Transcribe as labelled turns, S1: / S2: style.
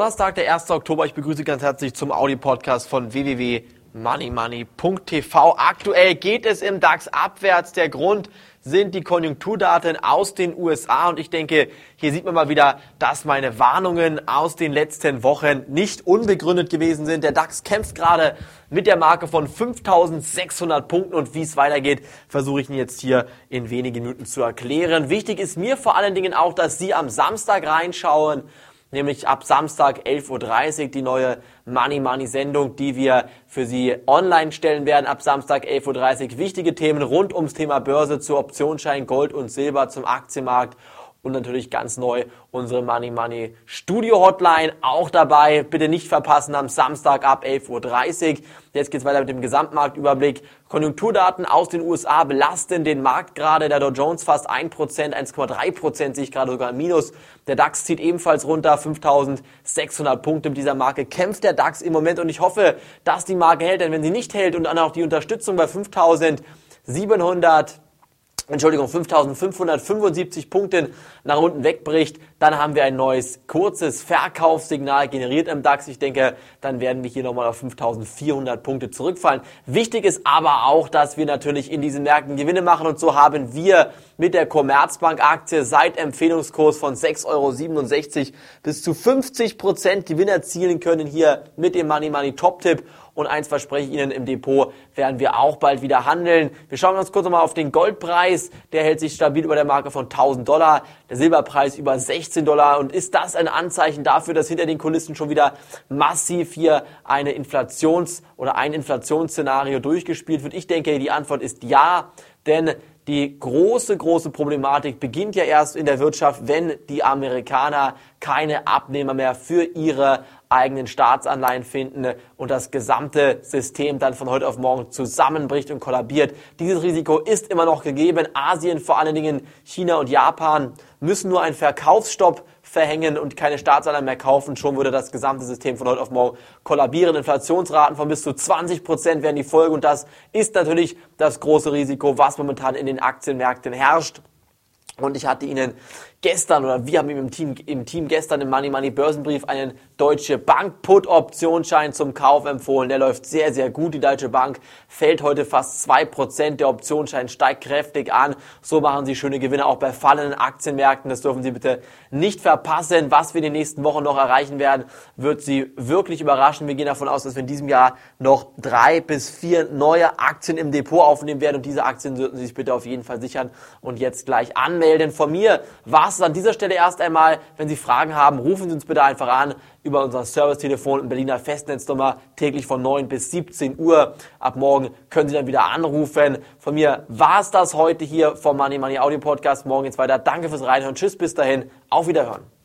S1: Donnerstag, der 1. Oktober. Ich begrüße ganz herzlich zum Audi-Podcast von www.moneymoney.tv. Aktuell geht es im DAX abwärts. Der Grund sind die Konjunkturdaten aus den USA und ich denke, hier sieht man mal wieder, dass meine Warnungen aus den letzten Wochen nicht unbegründet gewesen sind. Der DAX kämpft gerade mit der Marke von 5600 Punkten und wie es weitergeht, versuche ich Ihnen jetzt hier in wenigen Minuten zu erklären. Wichtig ist mir vor allen Dingen auch, dass Sie am Samstag reinschauen nämlich ab Samstag 11.30 Uhr die neue Money Money Sendung, die wir für Sie online stellen werden. Ab Samstag 11.30 Uhr wichtige Themen rund ums Thema Börse zu Optionsschein, Gold und Silber zum Aktienmarkt und natürlich ganz neu unsere Money Money Studio Hotline auch dabei. Bitte nicht verpassen am Samstag ab 11.30 Uhr. Jetzt geht's weiter mit dem Gesamtmarktüberblick. Konjunkturdaten aus den USA belasten den Markt gerade. Der Dow Jones fast 1%, 1,3% sehe ich gerade sogar im Minus. Der DAX zieht ebenfalls runter, 5.600 Punkte mit dieser Marke. Kämpft der DAX im Moment und ich hoffe, dass die Marke hält, denn wenn sie nicht hält und dann auch die Unterstützung bei 5.700 Entschuldigung, 5575 Punkten nach unten wegbricht, dann haben wir ein neues kurzes Verkaufssignal generiert im DAX. Ich denke, dann werden wir hier nochmal auf 5400 Punkte zurückfallen. Wichtig ist aber auch, dass wir natürlich in diesen Märkten Gewinne machen und so haben wir mit der Commerzbank Aktie seit Empfehlungskurs von 6,67 Euro bis zu 50 Prozent Gewinn erzielen können hier mit dem Money Money Top Tip und eins verspreche ich Ihnen, im Depot werden wir auch bald wieder handeln. Wir schauen uns kurz nochmal auf den Goldpreis. Der hält sich stabil über der Marke von 1000 Dollar. Der Silberpreis über 16 Dollar. Und ist das ein Anzeichen dafür, dass hinter den Kulissen schon wieder massiv hier eine Inflations- oder ein Inflationsszenario durchgespielt wird? Ich denke, die Antwort ist ja. Denn die große, große Problematik beginnt ja erst in der Wirtschaft, wenn die Amerikaner keine Abnehmer mehr für ihre eigenen Staatsanleihen finden und das gesamte System dann von heute auf morgen zusammenbricht und kollabiert. Dieses Risiko ist immer noch gegeben. Asien, vor allen Dingen China und Japan, müssen nur einen Verkaufsstopp verhängen und keine Staatsanleihen mehr kaufen. Schon würde das gesamte System von heute auf morgen kollabieren. Inflationsraten von bis zu 20 Prozent wären die Folge und das ist natürlich das große Risiko, was momentan in den Aktienmärkten herrscht. Und ich hatte Ihnen gestern oder wir haben im Team, im Team gestern im Money Money Börsenbrief einen Deutsche Bank Put Optionsschein zum Kauf empfohlen. Der läuft sehr, sehr gut. Die Deutsche Bank fällt heute fast zwei Prozent. Der Optionsschein steigt kräftig an. So machen Sie schöne Gewinne auch bei fallenden Aktienmärkten. Das dürfen Sie bitte nicht verpassen. Was wir in den nächsten Wochen noch erreichen werden, wird Sie wirklich überraschen. Wir gehen davon aus, dass wir in diesem Jahr noch drei bis vier neue Aktien im Depot aufnehmen werden. Und diese Aktien sollten Sie sich bitte auf jeden Fall sichern und jetzt gleich anmelden. Von mir war es an dieser Stelle erst einmal. Wenn Sie Fragen haben, rufen Sie uns bitte einfach an über unser Servicetelefon in Berliner Festnetznummer täglich von 9 bis 17 Uhr. Ab morgen können Sie dann wieder anrufen. Von mir war es das heute hier vom Money Money Audio Podcast. Morgen geht's weiter. Danke fürs Reinhören. Tschüss, bis dahin. Auf Wiederhören.